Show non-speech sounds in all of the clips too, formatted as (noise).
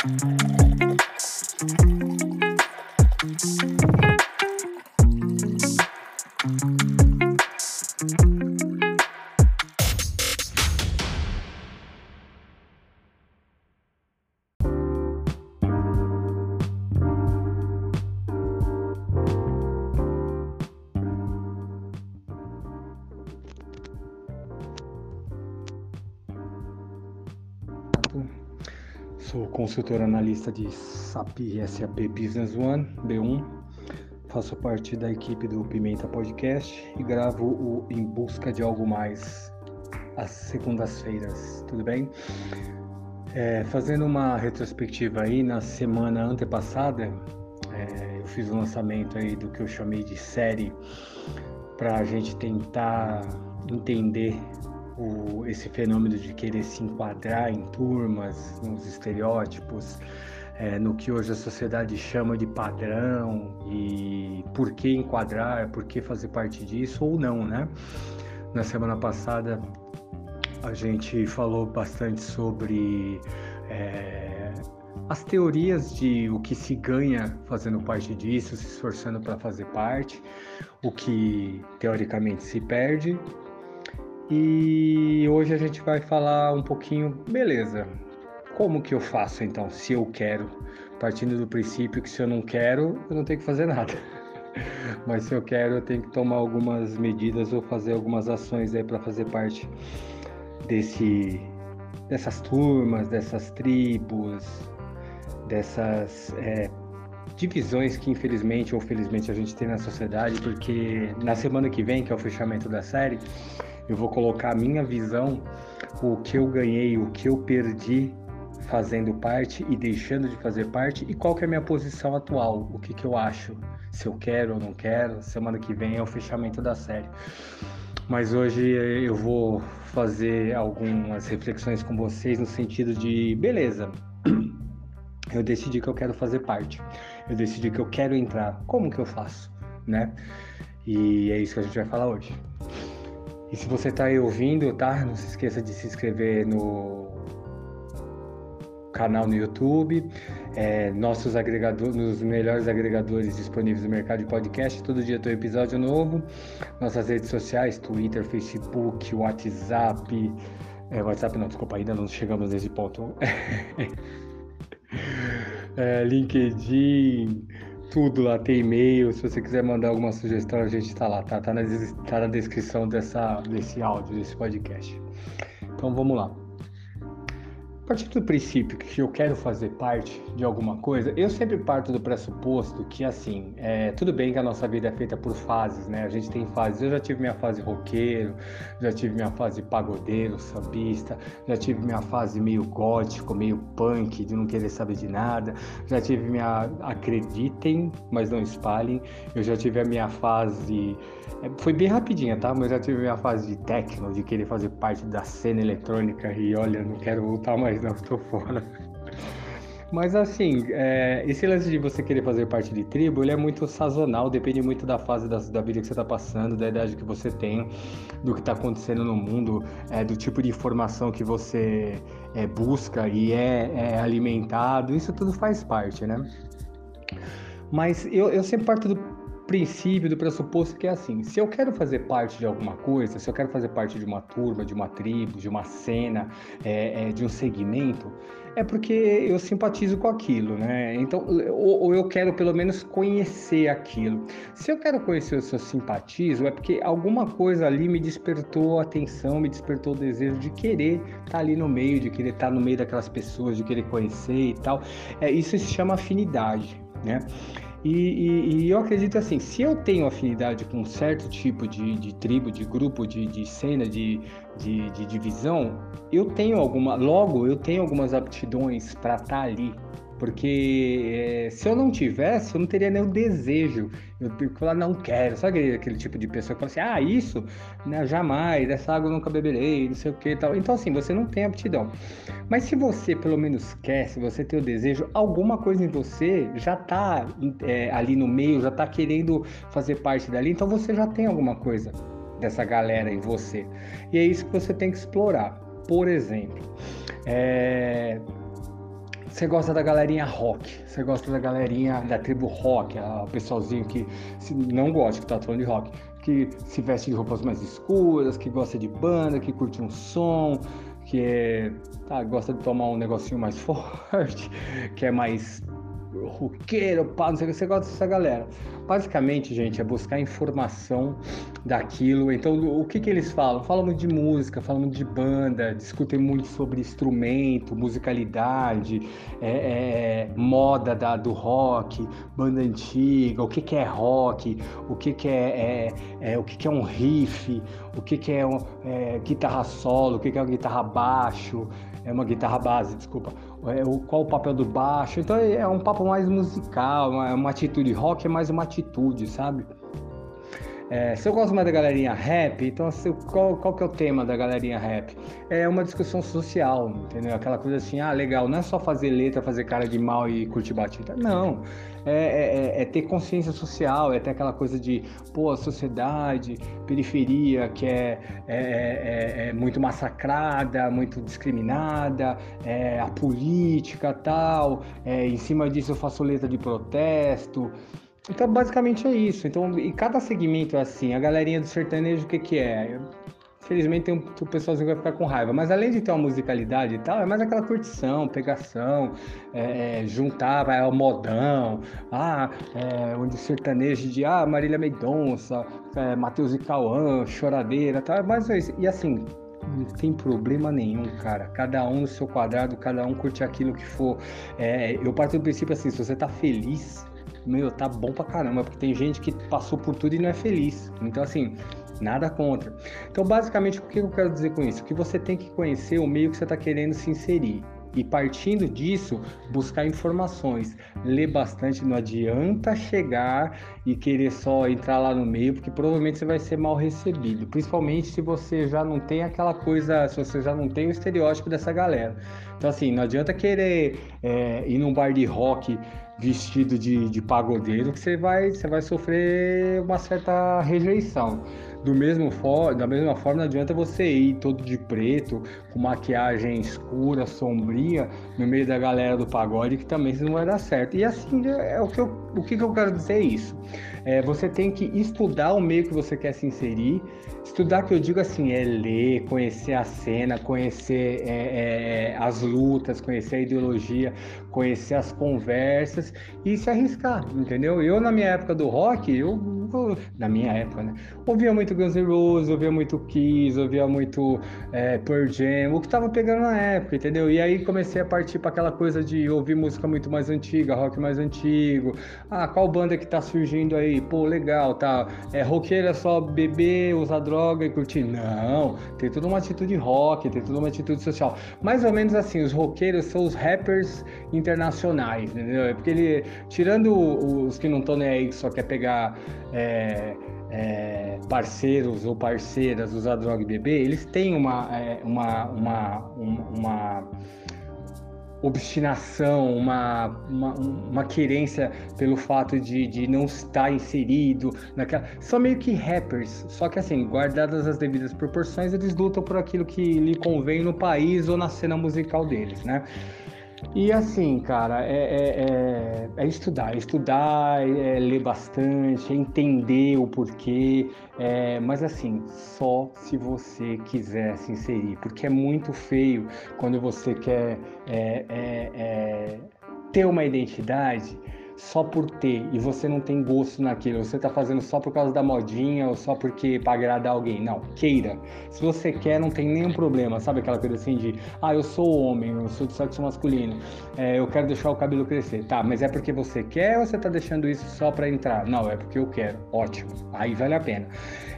Tá Thank mm -hmm. you. Sou consultor analista de SAP SAP Business One, B1. Faço parte da equipe do Pimenta Podcast e gravo o Em Busca de Algo Mais às segundas-feiras, tudo bem? É, fazendo uma retrospectiva aí, na semana antepassada, é, eu fiz o um lançamento aí do que eu chamei de série para a gente tentar entender o, esse fenômeno de querer se enquadrar em turmas, nos estereótipos, é, no que hoje a sociedade chama de padrão e por que enquadrar, por que fazer parte disso ou não, né? Na semana passada a gente falou bastante sobre é, as teorias de o que se ganha fazendo parte disso, se esforçando para fazer parte, o que teoricamente se perde e hoje a gente vai falar um pouquinho, beleza, como que eu faço então, se eu quero? Partindo do princípio que se eu não quero, eu não tenho que fazer (laughs) nada. Mas se eu quero, eu tenho que tomar algumas medidas ou fazer algumas ações aí para fazer parte desse, dessas turmas, dessas tribos, dessas é, divisões que infelizmente ou felizmente a gente tem na sociedade, porque na semana que vem, que é o fechamento da série, eu vou colocar a minha visão, o que eu ganhei, o que eu perdi fazendo parte e deixando de fazer parte e qual que é a minha posição atual, o que, que eu acho, se eu quero ou não quero. Semana que vem é o fechamento da série. Mas hoje eu vou fazer algumas reflexões com vocês no sentido de, beleza, (clears throat) eu decidi que eu quero fazer parte, eu decidi que eu quero entrar, como que eu faço, né? E é isso que a gente vai falar hoje. E se você está aí ouvindo, tá? Não se esqueça de se inscrever no canal no YouTube, é, nossos agregadores, nos melhores agregadores disponíveis no mercado de podcast. Todo dia tem um episódio novo. Nossas redes sociais, Twitter, Facebook, WhatsApp. É, WhatsApp não, desculpa, ainda não chegamos nesse ponto. (laughs) é, LinkedIn, tudo lá, tem e-mail. Se você quiser mandar alguma sugestão, a gente está lá, tá? Tá na, tá na descrição dessa, desse áudio, desse podcast. Então vamos lá partir do princípio que eu quero fazer parte de alguma coisa, eu sempre parto do pressuposto que, assim, é, tudo bem que a nossa vida é feita por fases, né? A gente tem fases. Eu já tive minha fase roqueiro, já tive minha fase pagodeiro, sambista, já tive minha fase meio gótico, meio punk, de não querer saber de nada, já tive minha. Acreditem, mas não espalhem, eu já tive a minha fase é, foi bem rapidinha, tá? Mas já tive minha fase de techno, de querer fazer parte da cena eletrônica e olha, não quero voltar mais não, estou fora. Mas assim, é, esse lance de você querer fazer parte de tribo, ele é muito sazonal, depende muito da fase da, da vida que você está passando, da idade que você tem, do que está acontecendo no mundo, é, do tipo de informação que você é, busca e é, é alimentado, isso tudo faz parte, né? Mas eu, eu sempre parto do princípio, do pressuposto que é assim: se eu quero fazer parte de alguma coisa, se eu quero fazer parte de uma turma, de uma tribo, de uma cena, é, é, de um segmento, é porque eu simpatizo com aquilo, né? Então, ou, ou, eu quero pelo menos conhecer aquilo. Se eu quero conhecer se eu simpatizo, é porque alguma coisa ali me despertou a atenção, me despertou o desejo de querer estar ali no meio, de querer estar no meio daquelas pessoas, de querer conhecer e tal. É, isso se chama afinidade, né? E, e, e, eu acredito assim, se eu tenho afinidade com um certo tipo de, de tribo, de grupo, de, de cena, de, de, de divisão, eu tenho alguma, logo eu tenho algumas aptidões para estar tá ali, porque é, se eu não tivesse, eu não teria nem o desejo. Eu falar, não quero. Sabe aquele, aquele tipo de pessoa que fala assim, ah, isso, né, jamais, essa água eu nunca beberei, não sei o que tal. Então, assim, você não tem aptidão. Mas se você pelo menos quer, se você tem o desejo, alguma coisa em você já tá é, ali no meio, já tá querendo fazer parte dali, então você já tem alguma coisa dessa galera em você. E é isso que você tem que explorar. Por exemplo, é você gosta da galerinha rock, você gosta da galerinha da tribo rock, o pessoalzinho que não gosta, que tá falando de rock, que se veste de roupas mais escuras, que gosta de banda, que curte um som, que é, tá, gosta de tomar um negocinho mais (laughs) forte, que é mais roqueiro, pá, não sei o que, você gosta dessa galera. Basicamente, gente, é buscar informação daquilo. Então, o que, que eles falam? Falam de música, falam de banda, discutem muito sobre instrumento, musicalidade, é, é, moda da, do rock, banda antiga, o que, que é rock, o que, que é, é, é o que, que é um riff, o que, que é, é, guitarra solo, o que, que é uma guitarra baixo, é uma guitarra base, desculpa é, qual o papel do baixo. Então é um papo mais musical, uma, uma atitude rock é mais uma atitude, sabe? É, se eu gosto mais da galerinha rap, então qual, qual que é o tema da galerinha rap? É uma discussão social, entendeu? Aquela coisa assim, ah, legal, não é só fazer letra, fazer cara de mal e curtir batida. Não. É, é, é, é ter consciência social, é ter aquela coisa de, pô, a sociedade, periferia, que é, é, é, é muito massacrada, muito discriminada, a política tal, em cima disso eu faço letra de protesto. Então, basicamente é isso. Então, e cada segmento é assim. A galerinha do sertanejo, o que que é? Infelizmente tem um, um pessoalzinho que vai ficar com raiva. Mas além de ter uma musicalidade e tal, é mais aquela curtição, pegação, é, é, juntar, vai ao modão, ah, é, onde sertanejo de ah, Marília Mendonça, é, Matheus e Cauã, choradeira, tal. É isso. E assim, não tem problema nenhum, cara. Cada um no seu quadrado, cada um curte aquilo que for. É, eu parto do princípio assim, se você tá feliz, meu, tá bom pra caramba, porque tem gente que passou por tudo e não é feliz. Então, assim, nada contra. Então, basicamente, o que eu quero dizer com isso? Que você tem que conhecer o meio que você está querendo se inserir. E partindo disso, buscar informações. Ler bastante, não adianta chegar e querer só entrar lá no meio, porque provavelmente você vai ser mal recebido. Principalmente se você já não tem aquela coisa, se você já não tem o estereótipo dessa galera. Então, assim, não adianta querer é, ir num bar de rock vestido de, de pagodeiro que você vai, você vai sofrer uma certa rejeição. Do mesmo for, da mesma forma, não adianta você ir todo de preto, com maquiagem escura, sombria, no meio da galera do pagode, que também não vai dar certo. E assim, é, é o que eu, o que eu quero dizer é isso. É, você tem que estudar o meio que você quer se inserir. Estudar, que eu digo assim, é ler, conhecer a cena, conhecer é, é, as lutas, conhecer a ideologia, conhecer as conversas e se arriscar, entendeu? Eu, na minha época do rock, eu, na minha época, né? Ouvia muito Guns N' Roses, ouvia muito Kiss, ouvia muito é, Pearl Jam, o que tava pegando na época, entendeu? E aí comecei a partir para aquela coisa de ouvir música muito mais antiga, rock mais antigo. Ah, qual banda que tá surgindo aí? Pô, legal, tá? É roqueiro é só beber, usar droga e curtir? Não, tem toda uma atitude rock, tem toda uma atitude social. Mais ou menos assim, os roqueiros são os rappers internacionais, entendeu? É porque ele, tirando os que não estão nem aí, que só quer pegar é, é, parceiros ou parceiras usar droga e beber, eles têm uma, é, uma, uma, uma obstinação, uma, uma, uma querência pelo fato de, de não estar inserido naquela. São meio que rappers, só que assim, guardadas as devidas proporções, eles lutam por aquilo que lhe convém no país ou na cena musical deles, né? E assim, cara, é, é, é, é estudar, estudar, é ler bastante, é entender o porquê, é, mas assim, só se você quiser se inserir, porque é muito feio quando você quer ter uma identidade só por ter e você não tem gosto naquilo, você tá fazendo só por causa da modinha ou só porque para agradar alguém. Não, queira. Se você quer, não tem nenhum problema. Sabe aquela coisa assim de, ah, eu sou homem, eu sou de sexo masculino, é, eu quero deixar o cabelo crescer. Tá, mas é porque você quer ou você tá deixando isso só para entrar? Não, é porque eu quero. Ótimo. Aí vale a pena.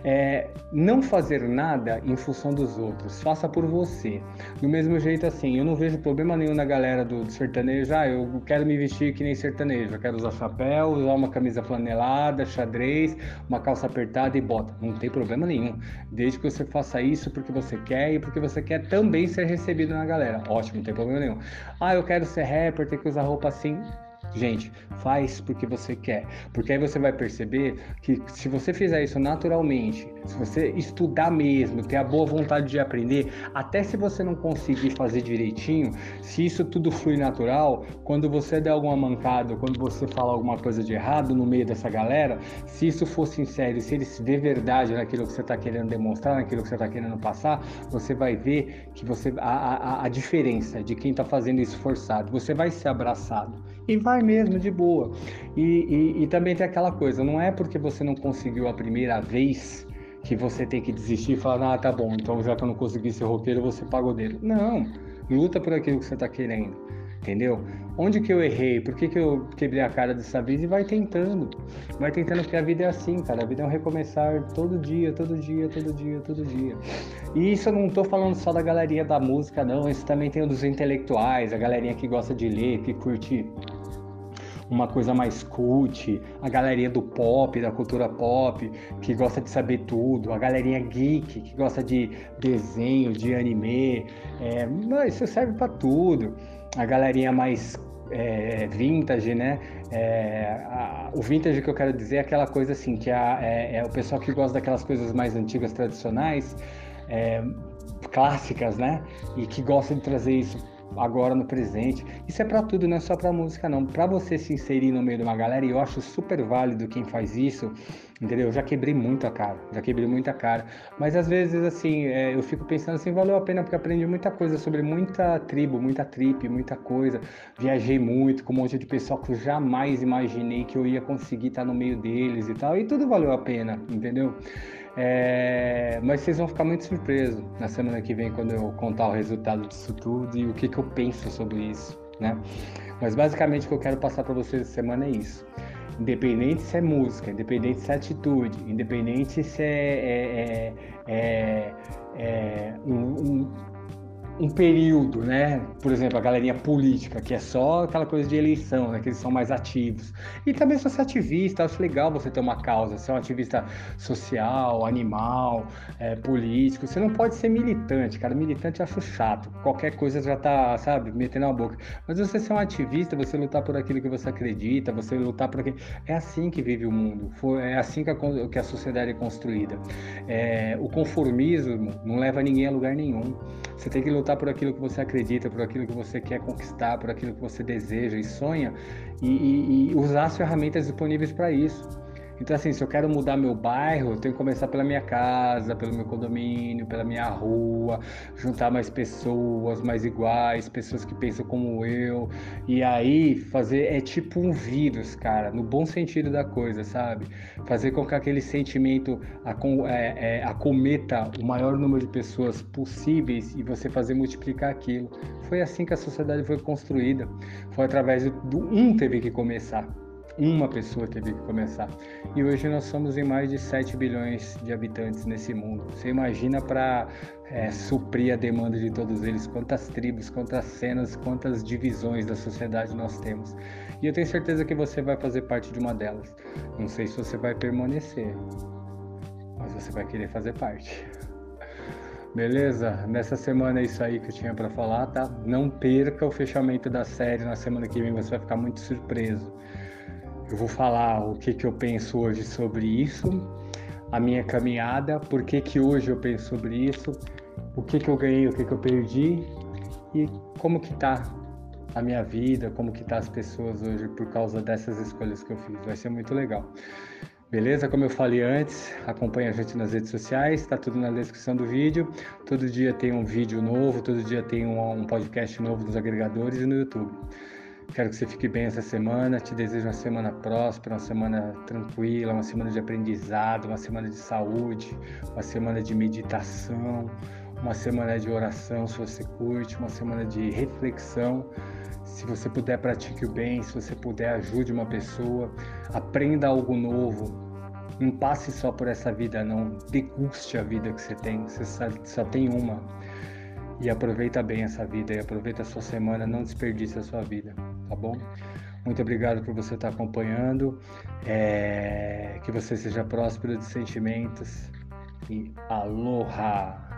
É, não fazer nada em função dos outros, faça por você. Do mesmo jeito assim, eu não vejo problema nenhum na galera do, do sertanejo, ah, eu quero me vestir que nem sertanejo, eu quero usar chapéu, usar uma camisa flanelada, xadrez, uma calça apertada e bota. Não tem problema nenhum, desde que você faça isso porque você quer e porque você quer também ser recebido na galera. Ótimo, não tem problema nenhum. Ah, eu quero ser rapper, ter que usar roupa assim Gente, faz porque você quer. Porque aí você vai perceber que se você fizer isso naturalmente, se você estudar mesmo, ter a boa vontade de aprender, até se você não conseguir fazer direitinho, se isso tudo flui natural, quando você der alguma mancada, quando você falar alguma coisa de errado no meio dessa galera, se isso for sincero, se eles vê verdade naquilo que você está querendo demonstrar, naquilo que você está querendo passar, você vai ver que você a, a, a diferença de quem está fazendo isso forçado. Você vai ser abraçado e vai mesmo de boa. E, e, e também tem aquela coisa, não é porque você não conseguiu a primeira vez que você tem que desistir e falar, ah, tá bom, então já que eu não consegui ser roqueiro, você paga dele. Não, luta por aquilo que você está querendo, entendeu? Onde que eu errei? Por que, que eu quebrei a cara dessa vez? E vai tentando. Vai tentando, porque a vida é assim, cara. A vida é um recomeçar todo dia, todo dia, todo dia, todo dia. E isso eu não tô falando só da galerinha da música, não. Isso também tem o dos intelectuais, a galerinha que gosta de ler, que curte uma coisa mais cult, a galerinha do pop, da cultura pop, que gosta de saber tudo, a galerinha geek, que gosta de desenho, de anime, é, isso serve para tudo. A galerinha mais é, vintage, né? É, a, o vintage que eu quero dizer é aquela coisa assim, que a, é, é, o pessoal que gosta daquelas coisas mais antigas, tradicionais, é, clássicas, né? E que gosta de trazer isso agora no presente. Isso é para tudo, não é só para música não. Para você se inserir no meio de uma galera, e eu acho super válido quem faz isso, entendeu? Eu já quebrei muito a cara, já quebrei muita cara. Mas às vezes assim, é, eu fico pensando assim, valeu a pena porque aprendi muita coisa sobre muita tribo, muita trip, muita coisa. Viajei muito com um monte de pessoal que eu jamais imaginei que eu ia conseguir estar no meio deles e tal. E tudo valeu a pena, entendeu? É, mas vocês vão ficar muito surpresos na semana que vem quando eu contar o resultado disso tudo e o que, que eu penso sobre isso, né? Mas basicamente o que eu quero passar para vocês essa semana é isso. Independente se é música, independente se é atitude, independente se é, é, é, é um, um um período, né? Por exemplo, a galerinha política, que é só aquela coisa de eleição, né? Que eles são mais ativos. E também se você é ativista, acho legal você ter uma causa, ser um ativista social, animal, é, político. Você não pode ser militante, cara. Militante eu acho chato. Qualquer coisa já tá, sabe, metendo na boca. Mas você ser um ativista, você lutar por aquilo que você acredita, você lutar por aquilo. É assim que vive o mundo. É assim que a, que a sociedade é construída. É, o conformismo não leva ninguém a lugar nenhum. Você tem que lutar lutar por aquilo que você acredita, por aquilo que você quer conquistar, por aquilo que você deseja e sonha, e, e, e usar as ferramentas disponíveis para isso. Então, assim, se eu quero mudar meu bairro, eu tenho que começar pela minha casa, pelo meu condomínio, pela minha rua, juntar mais pessoas mais iguais, pessoas que pensam como eu. E aí, fazer é tipo um vírus, cara, no bom sentido da coisa, sabe? Fazer com que aquele sentimento é, é, acometa o maior número de pessoas possíveis e você fazer multiplicar aquilo. Foi assim que a sociedade foi construída. Foi através do um teve que começar. Uma pessoa teve que começar. E hoje nós somos em mais de 7 bilhões de habitantes nesse mundo. Você imagina para é, suprir a demanda de todos eles, quantas tribos, quantas cenas, quantas divisões da sociedade nós temos. E eu tenho certeza que você vai fazer parte de uma delas. Não sei se você vai permanecer, mas você vai querer fazer parte. Beleza? Nessa semana é isso aí que eu tinha para falar, tá? Não perca o fechamento da série na semana que vem, você vai ficar muito surpreso. Eu vou falar o que, que eu penso hoje sobre isso, a minha caminhada, por que, que hoje eu penso sobre isso, o que, que eu ganhei, o que, que eu perdi e como que tá a minha vida, como que tá as pessoas hoje por causa dessas escolhas que eu fiz. Vai ser muito legal. Beleza? Como eu falei antes, acompanha a gente nas redes sociais, está tudo na descrição do vídeo. Todo dia tem um vídeo novo, todo dia tem um, um podcast novo nos agregadores e no YouTube. Quero que você fique bem essa semana. Te desejo uma semana próspera, uma semana tranquila, uma semana de aprendizado, uma semana de saúde, uma semana de meditação, uma semana de oração, se você curte, uma semana de reflexão. Se você puder, pratique o bem. Se você puder, ajude uma pessoa. Aprenda algo novo. Não passe só por essa vida, não. Deguste a vida que você tem. Você só tem uma e aproveita bem essa vida e aproveita a sua semana, não desperdice a sua vida, tá bom? Muito obrigado por você estar acompanhando, é... que você seja próspero de sentimentos e aloha!